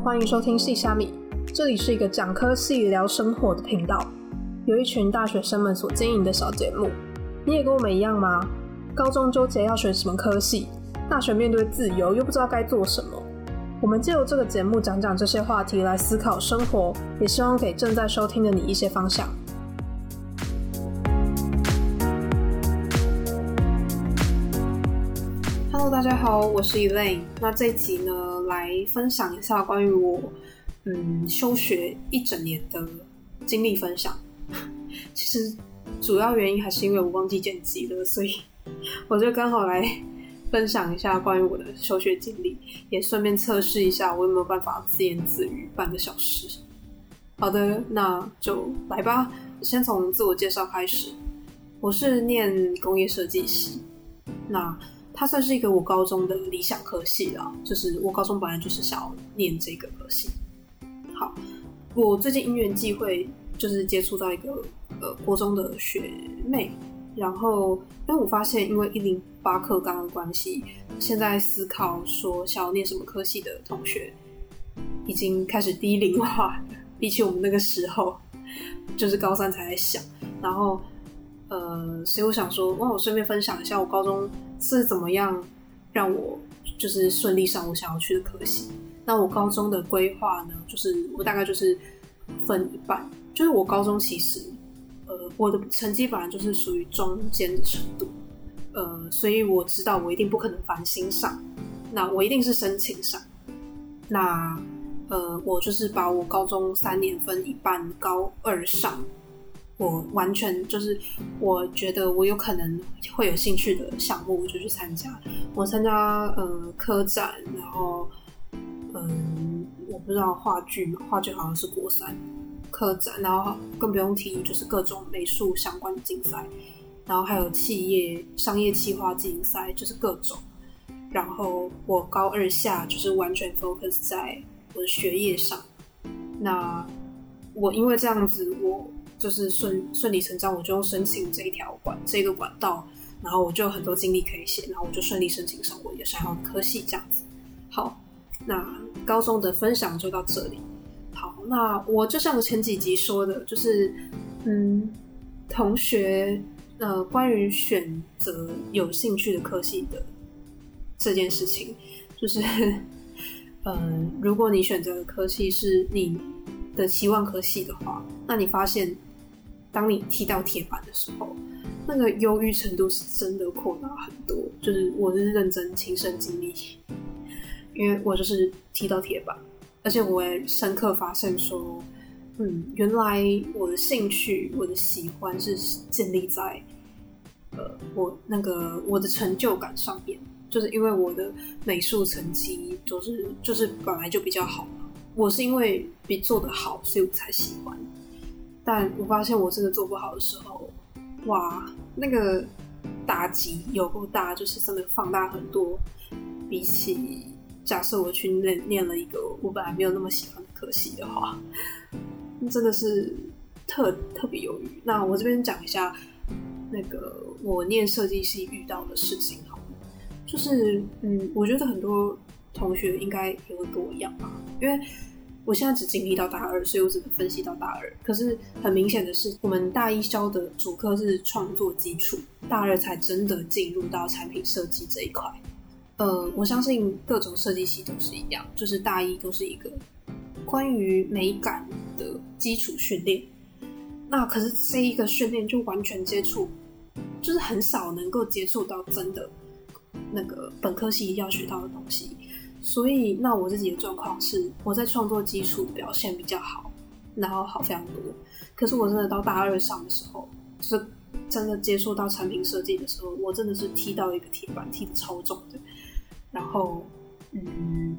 欢迎收听细虾米，这里是一个讲科系聊生活的频道，有一群大学生们所经营的小节目。你也跟我们一样吗？高中纠结要选什么科系，大学面对自由又不知道该做什么。我们借由这个节目讲讲这些话题来思考生活，也希望给正在收听的你一些方向。Hello，大家好，我是 Elaine。那这一集呢，来分享一下关于我嗯休学一整年的经历分享。其实主要原因还是因为我忘记剪辑了，所以 我就刚好来分享一下关于我的休学经历，也顺便测试一下我有没有办法自言自语半个小时。好的，那就来吧。先从自我介绍开始，我是念工业设计系。那它算是一个我高中的理想科系啦，就是我高中本来就是想要念这个科系。好，我最近因缘际会，就是接触到一个呃国中的学妹，然后因为我发现，因为一零八课纲的关系，现在思考说想要念什么科系的同学，已经开始低龄化，比起我们那个时候，就是高三才在想，然后。呃，所以我想说，哇，我顺便分享一下我高中是怎么样让我就是顺利上我想要去的科系。那我高中的规划呢，就是我大概就是分一半，就是我高中其实呃我的成绩本来就是属于中间的程度，呃，所以我知道我一定不可能繁星上，那我一定是申请上。那呃，我就是把我高中三年分一半，高二上。我完全就是，我觉得我有可能会有兴趣的项目，我就去参加。我参加呃科展，然后嗯，我不知道话剧嘛，话剧好像是国三科展，然后更不用提就是各种美术相关的竞赛，然后还有企业商业企划竞赛，就是各种。然后我高二下就是完全 focus 在我的学业上。那我因为这样子，我。就是顺顺理成章，我就用申请这一条管这个管道，然后我就有很多经历可以写，然后我就顺利申请上我也想要科系这样子。好，那高中的分享就到这里。好，那我就像前几集说的，就是嗯，同学呃，关于选择有兴趣的科系的这件事情，就是嗯，如果你选择的科系是你的期望科系的话，那你发现。当你踢到铁板的时候，那个忧郁程度是真的扩大很多。就是我是认真亲身经历，因为我就是踢到铁板，而且我也深刻发现说，嗯，原来我的兴趣、我的喜欢是建立在呃我那个我的成就感上面。就是因为我的美术成绩就是就是本来就比较好，我是因为比做的好，所以我才喜欢。但我发现我真的做不好的时候，哇，那个打击有够大，就是真的放大很多。比起假设我去念念了一个我本来没有那么喜欢的科系的话，真的是特特别犹豫。那我这边讲一下那个我念设计系遇到的事情，好，就是嗯，我觉得很多同学应该也会跟我一样吧，因为。我现在只经历到大二，所以我只能分析到大二。可是很明显的是，我们大一教的主课是创作基础，大二才真的进入到产品设计这一块。呃，我相信各种设计系都是一样，就是大一都是一个关于美感的基础训练。那可是这一个训练就完全接触，就是很少能够接触到真的那个本科系要学到的东西。所以，那我自己的状况是，我在创作基础表现比较好，然后好非常多。可是我真的到大二上的时候，就是真的接触到产品设计的时候，我真的是踢到一个铁板，踢的超重的。然后，嗯，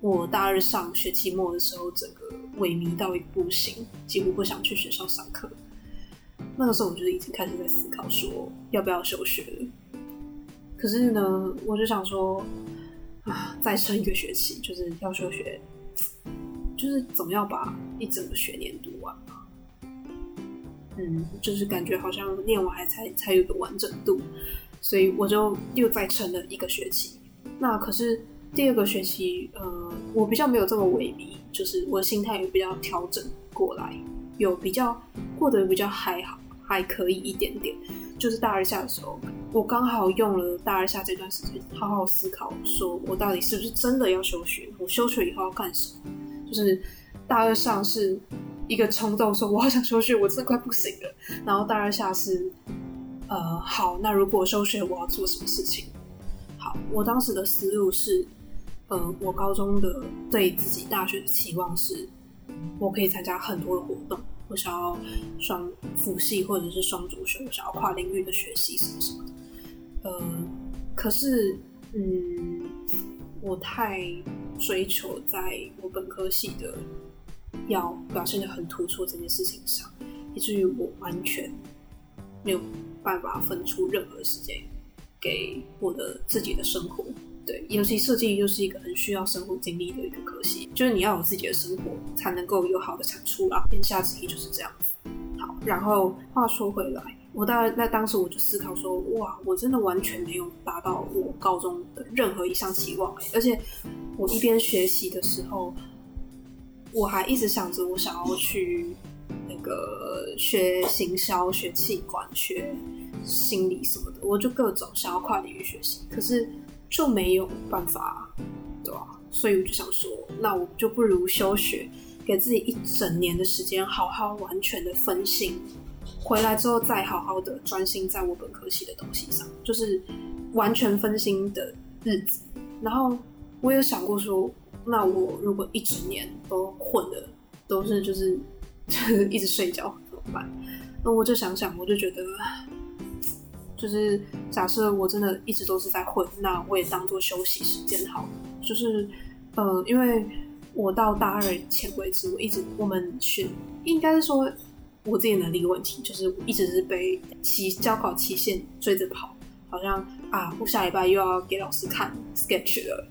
我大二上学期末的时候，整个萎靡到一不行，几乎不想去学校上课。那个时候，我就已经开始在思考说要不要休学了。可是呢，我就想说。啊，再撑一个学期，就是要休学，就是总要把一整个学年读完嘛。嗯，就是感觉好像念完还才才有个完整度，所以我就又再撑了一个学期。那可是第二个学期，呃，我比较没有这么萎靡，就是我的心态也比较调整过来，有比较过得比较还好，还可以一点点。就是大二下的时候，我刚好用了大二下这段时间，好好思考，说我到底是不是真的要休学？我休学以后要干什么？就是大二上是一个冲动，说我好想休学，我真的快不行了。然后大二下是，呃，好，那如果休学，我要做什么事情？好，我当时的思路是。呃，我高中的对自己大学的期望是，我可以参加很多的活动，我想要双辅系或者是双主修，我想要跨领域的学习什么什么的。呃，可是，嗯，我太追求在我本科系的要表现的很突出这件事情上，以至于我完全没有办法分出任何时间给我的自己的生活。对，尤其设计又是一个很需要生活经历的一个科系，就是你要有自己的生活，才能够有好的产出啦。言下之意就是这样子。好，然后话说回来，我当然在当时我就思考说，哇，我真的完全没有达到我高中的任何一项期望，而且我一边学习的时候，我还一直想着我想要去那个学行销、学气管、学心理什么的，我就各种想要跨领域学习，可是。就没有办法，对吧？所以我就想说，那我就不如休学，给自己一整年的时间，好好完全的分心，回来之后再好好的专心在我本科系的东西上，就是完全分心的日子。然后我有想过说，那我如果一整年都混的都是就是就 是一直睡觉怎么办？那我就想想，我就觉得。就是假设我真的一直都是在混，那我也当做休息时间好了。就是，呃，因为我到大二前为止，我一直我们学应该是说我自己能力问题，就是一直是被期交考期限追着跑，好像啊，我下礼拜又要给老师看 sketch 了，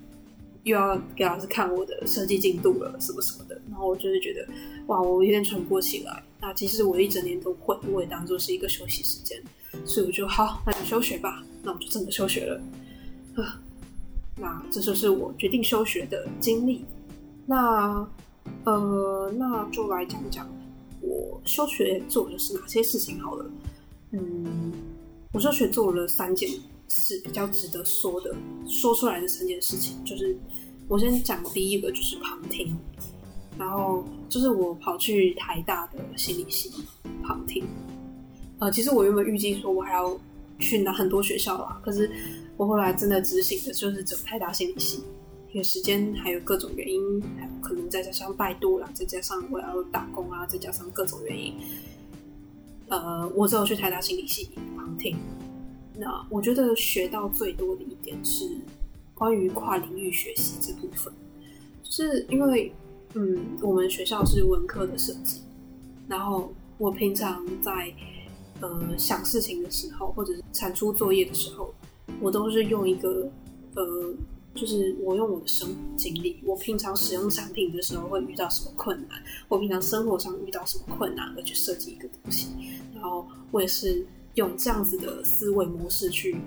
又要给老师看我的设计进度了，什么什么的。然后我就是觉得，哇，我有点喘不过气来。那其实我一整年都混，我也当做是一个休息时间。所以我就好，那就休学吧。那我就真的休学了。那这就是我决定休学的经历。那呃，那就来讲讲我休学做的是哪些事情好了。嗯，我休学做了三件事，比较值得说的，说出来的三件事情，就是我先讲第一个，就是旁听。然后就是我跑去台大的心理系旁听。呃，其实我原本预计说我还要去拿很多学校啦，可是我后来真的执行的就是整台大心理系，因为时间还有各种原因，可能再加上拜多啦，再加上我要打工啊，再加上各种原因，呃，我只有去台大心理系旁听。那我觉得学到最多的一点是关于跨领域学习这部分，就是因为嗯，我们学校是文科的设计，然后我平常在呃，想事情的时候，或者是产出作业的时候，我都是用一个呃，就是我用我的生活经历，我平常使用产品的时候会遇到什么困难，我平常生活上遇到什么困难而去设计一个东西，然后我也是用这样子的思维模式去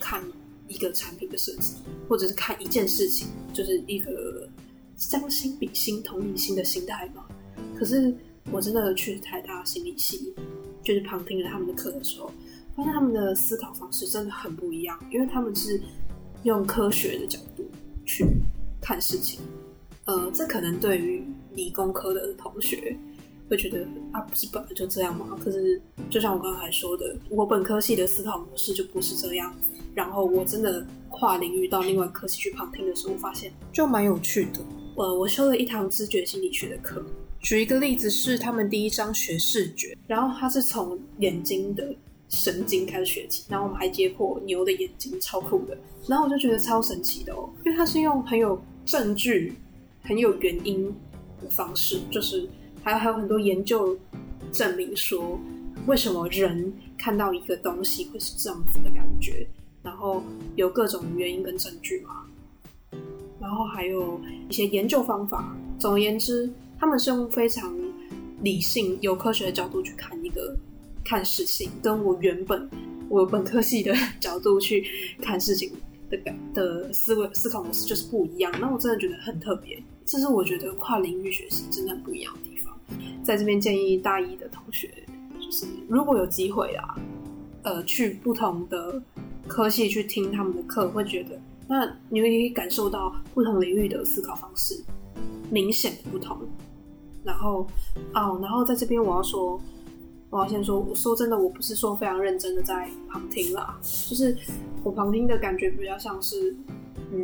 看一个产品的设计，或者是看一件事情，就是一个将心比心、同理心的心态嘛。可是我真的去台大心理系。就是旁听了他们的课的时候，发现他们的思考方式真的很不一样，因为他们是用科学的角度去看事情。呃，这可能对于理工科的同学会觉得啊，不是本来就这样吗？可是就像我刚才说的，我本科系的思考模式就不是这样。然后我真的跨领域到另外科系去旁听的时候，发现就蛮有趣的。呃，我修了一堂知觉心理学的课。举一个例子是，他们第一章学视觉，然后他是从眼睛的神经开始学起，然后我们还解剖牛的眼睛，超酷的。然后我就觉得超神奇的哦，因为他是用很有证据、很有原因的方式，就是还还有很多研究证明说，为什么人看到一个东西会是这样子的感觉，然后有各种原因跟证据嘛，然后还有一些研究方法。总而言之。他们是用非常理性、有科学的角度去看一个看事情，跟我原本我本科系的角度去看事情的感的思维思考模式就是不一样。那我真的觉得很特别，这是我觉得跨领域学习真的很不一样的地方。在这边建议大一的同学，就是如果有机会啊，呃，去不同的科系去听他们的课，会觉得那你可以感受到不同领域的思考方式明显不同。然后哦，然后在这边我要说。我要先说，我说真的，我不是说非常认真的在旁听啦，就是我旁听的感觉比较像是，嗯，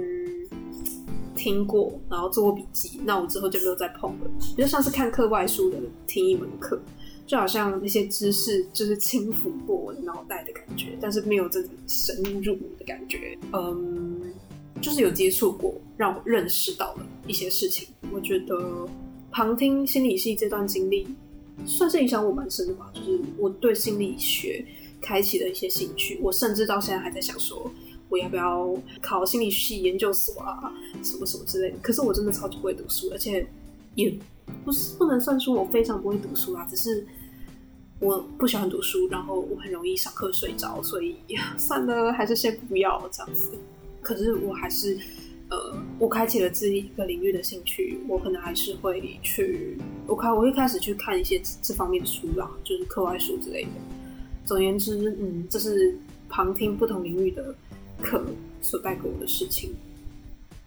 听过，然后做过笔记，那我之后就没有再碰了，比较像是看课外书的听一门课，就好像那些知识就是轻抚过我的脑袋的感觉，但是没有真的深入的感觉，嗯，就是有接触过，让我认识到了一些事情。我觉得旁听心理系这段经历。算是影响我蛮深的吧，就是我对心理学开启了一些兴趣。我甚至到现在还在想说，我要不要考心理系研究所啊，什么什么之类的。可是我真的超级不会读书，而且也不是不能算说我非常不会读书啊，只是我不喜欢读书，然后我很容易上课睡着，所以 算了，还是先不要这样子。可是我还是。呃，我开启了这一个领域的兴趣，我可能还是会去，我开我会开始去看一些这方面的书啦，就是课外书之类的。总而言之，嗯，这是旁听不同领域的课所带给我的事情。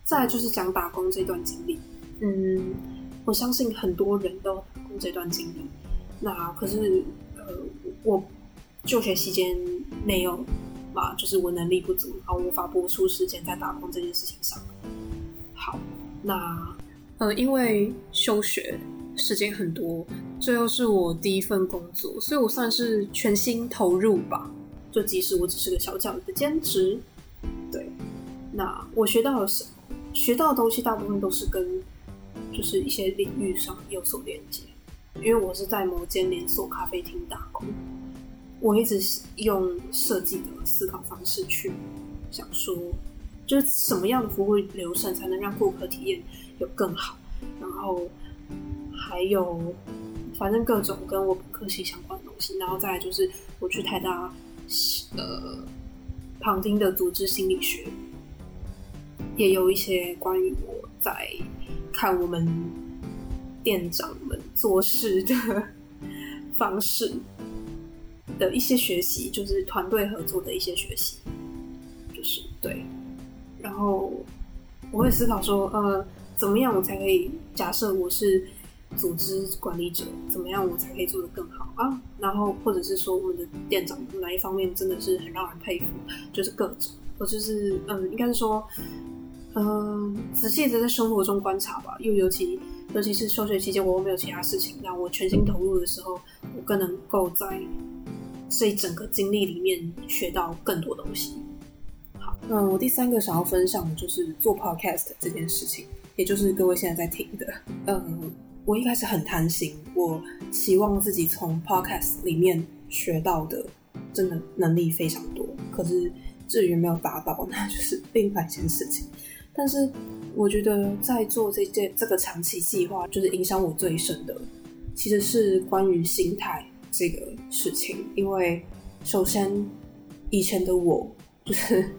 再就是讲打工这段经历，嗯，我相信很多人都打工这段经历。那可是，呃，我就学期间没有。嘛，就是我能力不足，然后无法播出时间在打工这件事情上。好，那呃，因为休学时间很多，这又是我第一份工作，所以我算是全心投入吧。就即使我只是个小小的兼职，对，那我学到了什么？学到的东西大部分都是跟就是一些领域上有所连接，因为我是在某间连锁咖啡厅打工。我一直用设计的思考方式去想说，就是什么样的服务流程才能让顾客体验有更好，然后还有反正各种跟我本科系相关的东西，然后再就是我去台大呃旁听的组织心理学，也有一些关于我在看我们店长们做事的方式。的一些学习，就是团队合作的一些学习，就是对。然后我会思考说，呃，怎么样我才可以？假设我是组织管理者，怎么样我才可以做得更好啊？然后或者是说，我们的店长哪一方面真的是很让人佩服？就是各种，我就是嗯，应该是说，嗯，仔细的在生活中观察吧。又尤其尤其是休学期间，我又没有其他事情，那我全心投入的时候，我更能够在。所以整个经历里面学到更多东西。好，那我第三个想要分享的就是做 podcast 这件事情，也就是各位现在在听的。嗯，我一开始很贪心，我希望自己从 podcast 里面学到的真的能力非常多。可是至于没有达到，那就是另外一件事情。但是我觉得在做这件这个长期计划，就是影响我最深的，其实是关于心态。这个事情，因为首先以前的我就是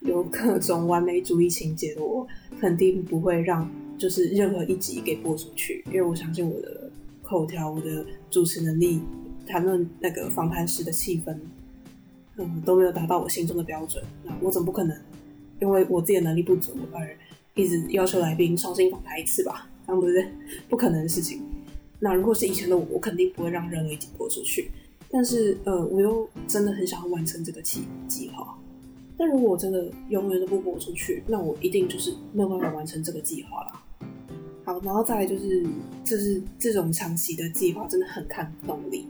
有各种完美主义情节的我，肯定不会让就是任何一集给播出去，因为我相信我的口条、我的主持能力、谈论那个访谈时的气氛，嗯，都没有达到我心中的标准。那我总不可能因为我自己的能力不足而一直要求来宾重新访谈一次吧？这样不是？不可能的事情。那如果是以前的我，我肯定不会让任何一起播出去。但是，呃，我又真的很想要完成这个计计划。但如果我真的永远都不播出去，那我一定就是没有办法完成这个计划啦。好，然后再来就是，就是这种长期的计划真的很看动力。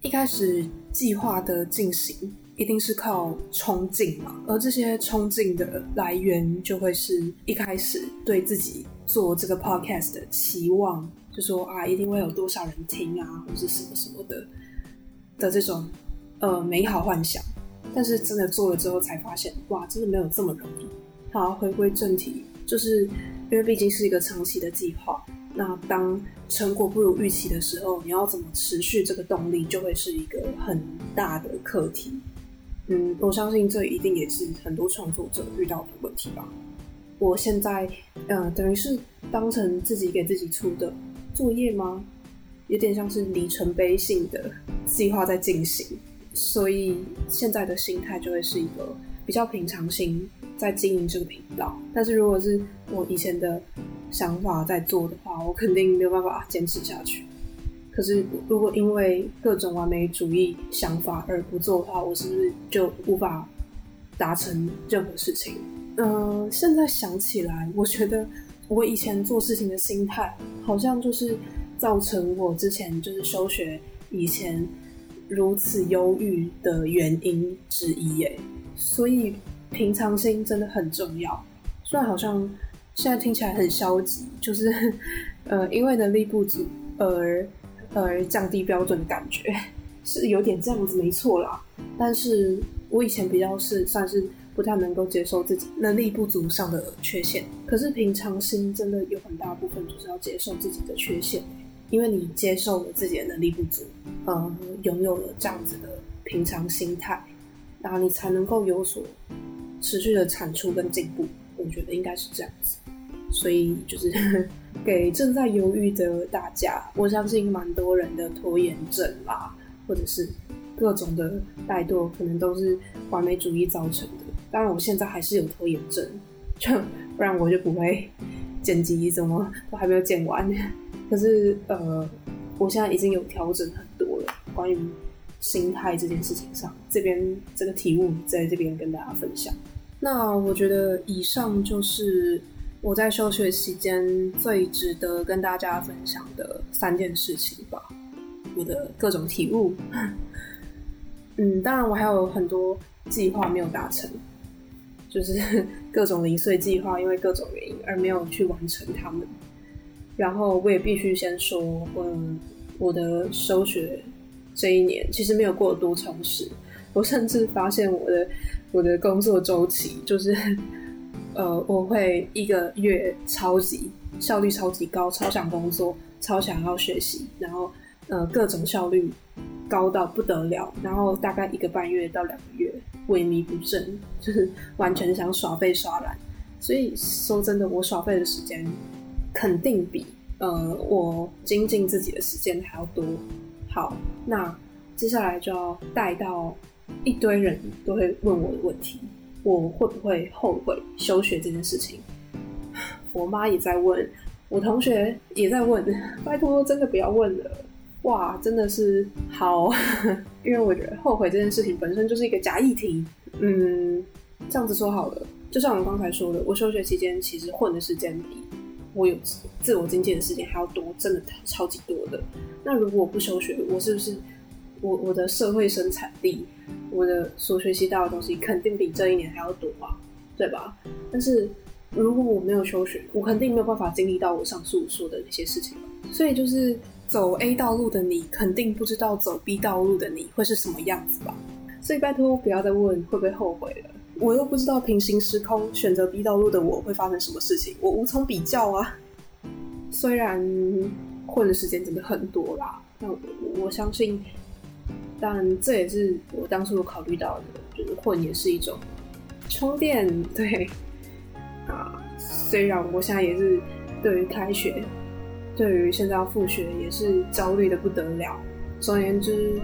一开始计划的进行一定是靠冲劲嘛，而这些冲劲的来源就会是一开始对自己做这个 podcast 的期望。就说啊，一定会有多少人听啊，或是什么什么的的这种呃美好幻想，但是真的做了之后才发现，哇，真的没有这么容易。好，回归正题，就是因为毕竟是一个长期的计划，那当成果不如预期的时候，你要怎么持续这个动力，就会是一个很大的课题。嗯，我相信这一定也是很多创作者遇到的问题吧。我现在，呃，等于是当成自己给自己出的作业吗？有点像是里程碑性的计划在进行，所以现在的心态就会是一个比较平常心在经营这个频道。但是如果是我以前的想法在做的话，我肯定没有办法坚持下去。可是如果因为各种完美主义想法而不做的话，我是不是就无法达成任何事情？嗯，现在想起来，我觉得我以前做事情的心态，好像就是造成我之前就是休学以前如此忧郁的原因之一。耶。所以平常心真的很重要。虽然好像现在听起来很消极，就是 呃，因为能力不足而而降低标准的感觉，是有点这样子，没错啦。但是我以前比较是算是。不太能够接受自己能力不足上的缺陷，可是平常心真的有很大部分就是要接受自己的缺陷，因为你接受了自己的能力不足，呃，拥有了这样子的平常心态，然后你才能够有所持续的产出跟进步。我觉得应该是这样子，所以就是 给正在犹豫的大家，我相信蛮多人的拖延症啦，或者是各种的怠惰，可能都是完美主义造成的。当然，我现在还是有拖延症，就不然我就不会 剪辑，怎么都还没有剪完。可是，呃，我现在已经有调整很多了。关于心态这件事情上，这边这个题目在这边跟大家分享。那我觉得以上就是我在休学期间最值得跟大家分享的三件事情吧，我的各种体悟。嗯，当然我还有很多计划没有达成。就是 各种零碎计划，因为各种原因而没有去完成他们。然后我也必须先说，嗯，我的收学这一年其实没有过多充实。我甚至发现我的我的工作周期就是，呃，我会一个月超级效率超级高，超想工作，超想要学习，然后呃各种效率高到不得了，然后大概一个半月到两个月。萎靡不振，就是完全想耍废耍懒。所以说真的，我耍废的时间肯定比呃我精进自己的时间还要多。好，那接下来就要带到一堆人都会问我的问题：我会不会后悔休学这件事情？我妈也在问，我同学也在问，拜托，真的不要问了。哇，真的是好，因为我觉得后悔这件事情本身就是一个假议题。嗯，这样子说好了，就像我刚才说的，我休学期间其实混的时间比我有自我经济的时间还要多，真的超级多的。那如果我不休学，我是不是我我的社会生产力，我的所学习到的东西肯定比这一年还要多啊，对吧？但是如果我没有休学，我肯定没有办法经历到我上述说的那些事情。所以就是。走 A 道路的你，肯定不知道走 B 道路的你会是什么样子吧？所以拜托不要再问会不会后悔了。我又不知道平行时空选择 B 道路的我会发生什么事情，我无从比较啊。虽然混的时间真的很多啦，但我相信，但这也是我当初有考虑到的，就是混也是一种充电。对啊，虽然我现在也是对于开学。对于现在要复学也是焦虑的不得了。总而言之，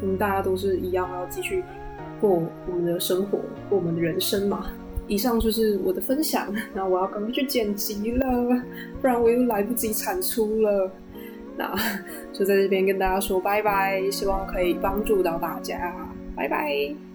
我们大家都是一样要继续过我们的生活，过我们的人生嘛。以上就是我的分享，那我要赶快去剪辑了，不然我又来不及产出了。那就在这边跟大家说拜拜，希望可以帮助到大家，拜拜。